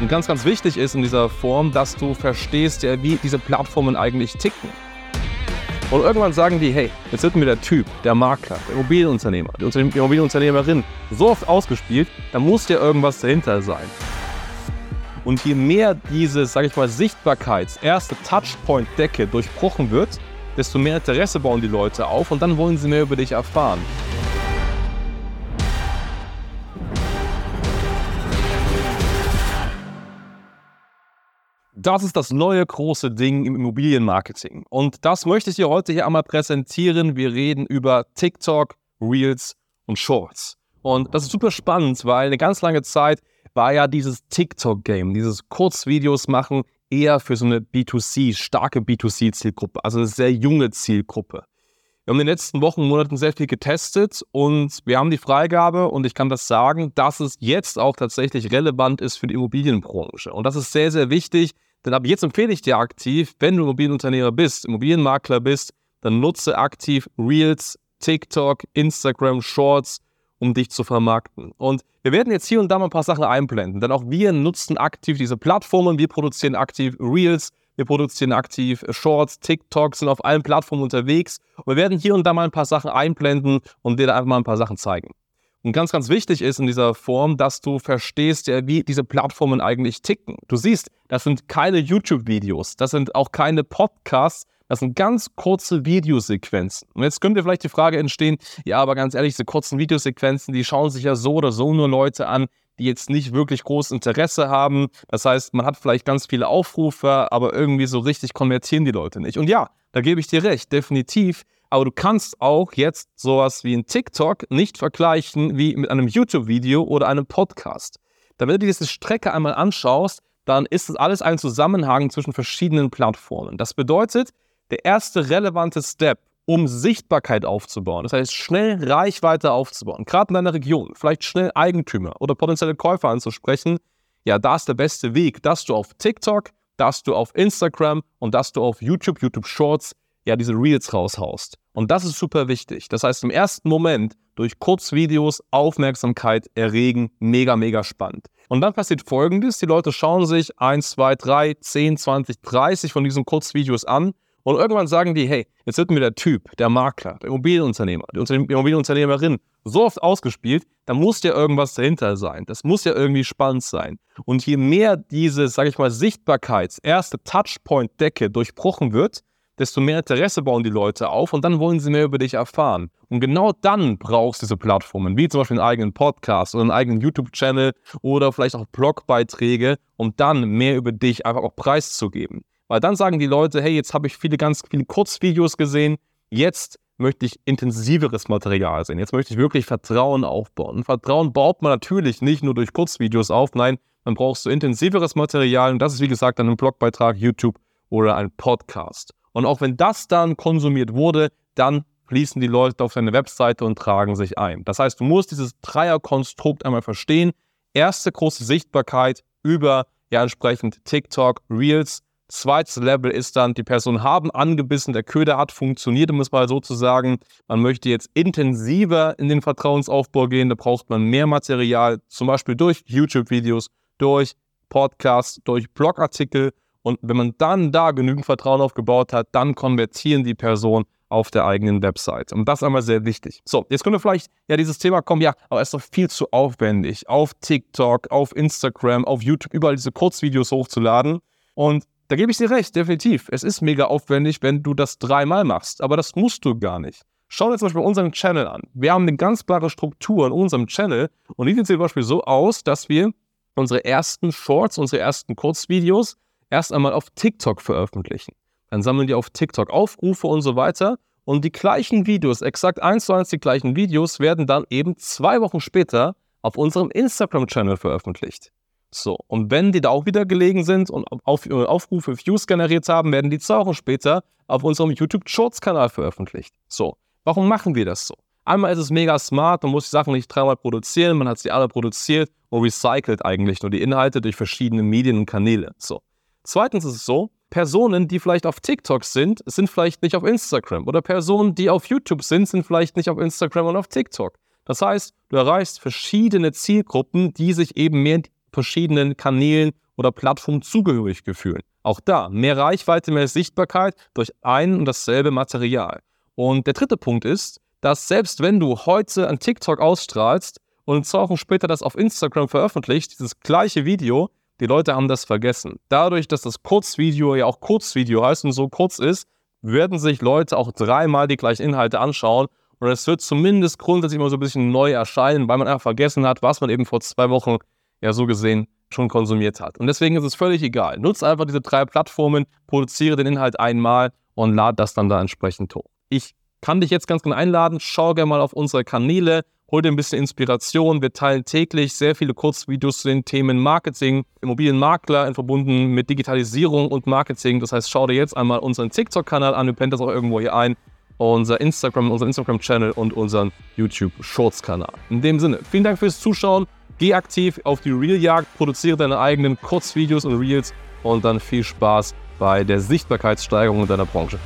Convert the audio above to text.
Und ganz, ganz wichtig ist in dieser Form, dass du verstehst, wie diese Plattformen eigentlich ticken. Und irgendwann sagen die, hey, jetzt wird mir der Typ, der Makler, der Immobilienunternehmer, die Immobilienunternehmerin so oft ausgespielt, da muss ja irgendwas dahinter sein. Und je mehr diese, sage ich mal, Sichtbarkeits-, erste Touchpoint-Decke durchbrochen wird, desto mehr Interesse bauen die Leute auf und dann wollen sie mehr über dich erfahren. Das ist das neue große Ding im Immobilienmarketing. Und das möchte ich dir heute hier einmal präsentieren. Wir reden über TikTok, Reels und Shorts. Und das ist super spannend, weil eine ganz lange Zeit war ja dieses TikTok-Game, dieses Kurzvideos machen, eher für so eine B2C, starke B2C-Zielgruppe, also eine sehr junge Zielgruppe. Wir haben in den letzten Wochen, Monaten sehr viel getestet und wir haben die Freigabe und ich kann das sagen, dass es jetzt auch tatsächlich relevant ist für die Immobilienbranche. Und das ist sehr, sehr wichtig, denn ab jetzt empfehle ich dir aktiv, wenn du Immobilienunternehmer bist, Immobilienmakler bist, dann nutze aktiv Reels, TikTok, Instagram, Shorts, um dich zu vermarkten. Und wir werden jetzt hier und da mal ein paar Sachen einblenden, denn auch wir nutzen aktiv diese Plattformen, wir produzieren aktiv Reels, wir produzieren aktiv Shorts, TikToks, sind auf allen Plattformen unterwegs und wir werden hier und da mal ein paar Sachen einblenden und dir da einfach mal ein paar Sachen zeigen. Und ganz, ganz wichtig ist in dieser Form, dass du verstehst, ja, wie diese Plattformen eigentlich ticken. Du siehst, das sind keine YouTube-Videos, das sind auch keine Podcasts, das sind ganz kurze Videosequenzen. Und jetzt könnte vielleicht die Frage entstehen, ja, aber ganz ehrlich, diese kurzen Videosequenzen, die schauen sich ja so oder so nur Leute an, die jetzt nicht wirklich großes Interesse haben. Das heißt, man hat vielleicht ganz viele Aufrufe, aber irgendwie so richtig konvertieren die Leute nicht. Und ja, da gebe ich dir recht, definitiv. Aber du kannst auch jetzt sowas wie ein TikTok nicht vergleichen wie mit einem YouTube-Video oder einem Podcast. Da wenn du dir diese Strecke einmal anschaust, dann ist es alles ein Zusammenhang zwischen verschiedenen Plattformen. Das bedeutet, der erste relevante Step, um Sichtbarkeit aufzubauen, das heißt schnell Reichweite aufzubauen, gerade in deiner Region, vielleicht schnell Eigentümer oder potenzielle Käufer anzusprechen, ja, da ist der beste Weg, dass du auf TikTok, dass du auf Instagram und dass du auf YouTube, YouTube Shorts ja diese Reels raushaust. Und das ist super wichtig. Das heißt, im ersten Moment durch Kurzvideos Aufmerksamkeit erregen, mega, mega spannend. Und dann passiert folgendes: Die Leute schauen sich 1, 2, 3, 10, 20, 30 von diesen Kurzvideos an und irgendwann sagen die: Hey, jetzt wird mir der Typ, der Makler, der Immobilienunternehmer, die Immobilienunternehmerin so oft ausgespielt, da muss ja irgendwas dahinter sein. Das muss ja irgendwie spannend sein. Und je mehr diese, sage ich mal, Sichtbarkeits-, erste Touchpoint-Decke durchbrochen wird, desto mehr Interesse bauen die Leute auf und dann wollen sie mehr über dich erfahren. Und genau dann brauchst du diese Plattformen, wie zum Beispiel einen eigenen Podcast oder einen eigenen YouTube-Channel oder vielleicht auch Blogbeiträge, um dann mehr über dich einfach auch preiszugeben. Weil dann sagen die Leute, hey, jetzt habe ich viele ganz viele Kurzvideos gesehen, jetzt möchte ich intensiveres Material sehen. Jetzt möchte ich wirklich Vertrauen aufbauen. Und Vertrauen baut man natürlich nicht nur durch Kurzvideos auf, nein, man braucht so intensiveres Material und das ist wie gesagt dann ein Blogbeitrag, YouTube oder ein Podcast. Und auch wenn das dann konsumiert wurde, dann fließen die Leute auf deine Webseite und tragen sich ein. Das heißt, du musst dieses Dreierkonstrukt einmal verstehen. Erste große Sichtbarkeit über ja entsprechend TikTok, Reels. Zweites Level ist dann, die Personen haben angebissen, der Köder hat funktioniert, um es mal so zu sagen. Man möchte jetzt intensiver in den Vertrauensaufbau gehen, da braucht man mehr Material, zum Beispiel durch YouTube-Videos, durch Podcasts, durch Blogartikel und wenn man dann da genügend Vertrauen aufgebaut hat, dann konvertieren die Personen auf der eigenen Website. Und das ist einmal sehr wichtig. So, jetzt könnte vielleicht ja dieses Thema kommen, ja, aber es ist doch viel zu aufwendig, auf TikTok, auf Instagram, auf YouTube, überall diese Kurzvideos hochzuladen. Und da gebe ich dir recht, definitiv. Es ist mega aufwendig, wenn du das dreimal machst, aber das musst du gar nicht. Schau dir zum Beispiel unseren Channel an. Wir haben eine ganz klare Struktur in unserem Channel und die sieht zum Beispiel so aus, dass wir unsere ersten Shorts, unsere ersten Kurzvideos erst einmal auf TikTok veröffentlichen. Dann sammeln die auf TikTok Aufrufe und so weiter. Und die gleichen Videos, exakt eins zu eins die gleichen Videos, werden dann eben zwei Wochen später auf unserem Instagram-Channel veröffentlicht. So, und wenn die da auch wieder gelegen sind und auf, äh, Aufrufe, Views generiert haben, werden die zwei Wochen später auf unserem YouTube-Shorts-Kanal veröffentlicht. So, warum machen wir das so? Einmal ist es mega smart, man muss die Sachen nicht dreimal produzieren, man hat sie alle produziert und recycelt eigentlich nur die Inhalte durch verschiedene Medien und Kanäle. So. Zweitens ist es so, Personen, die vielleicht auf TikTok sind, sind vielleicht nicht auf Instagram. Oder Personen, die auf YouTube sind, sind vielleicht nicht auf Instagram und auf TikTok. Das heißt, du erreichst verschiedene Zielgruppen, die sich eben mehr in verschiedenen Kanälen oder Plattform zugehörig fühlen. Auch da mehr Reichweite, mehr Sichtbarkeit durch ein und dasselbe Material. Und der dritte Punkt ist, dass selbst wenn du heute ein TikTok ausstrahlst und zwei Wochen später das auf Instagram veröffentlicht, dieses gleiche Video, die Leute haben das vergessen. Dadurch, dass das Kurzvideo ja auch Kurzvideo heißt und so kurz ist, werden sich Leute auch dreimal die gleichen Inhalte anschauen und es wird zumindest grundsätzlich immer so ein bisschen neu erscheinen, weil man einfach vergessen hat, was man eben vor zwei Wochen ja so gesehen schon konsumiert hat. Und deswegen ist es völlig egal. Nutze einfach diese drei Plattformen, produziere den Inhalt einmal und lade das dann da entsprechend hoch. Ich kann dich jetzt ganz gerne einladen. Schau gerne mal auf unsere Kanäle, hol dir ein bisschen Inspiration. Wir teilen täglich sehr viele Kurzvideos zu den Themen Marketing, Immobilienmakler verbunden mit Digitalisierung und Marketing. Das heißt, schau dir jetzt einmal unseren TikTok-Kanal an. Du pennt das auch irgendwo hier ein. Unser Instagram, unseren Instagram-Channel und unseren YouTube-Shorts-Kanal. In dem Sinne, vielen Dank fürs Zuschauen. Geh aktiv auf die Reel-Jagd, produziere deine eigenen Kurzvideos und Reels und dann viel Spaß bei der Sichtbarkeitssteigerung in deiner Branche.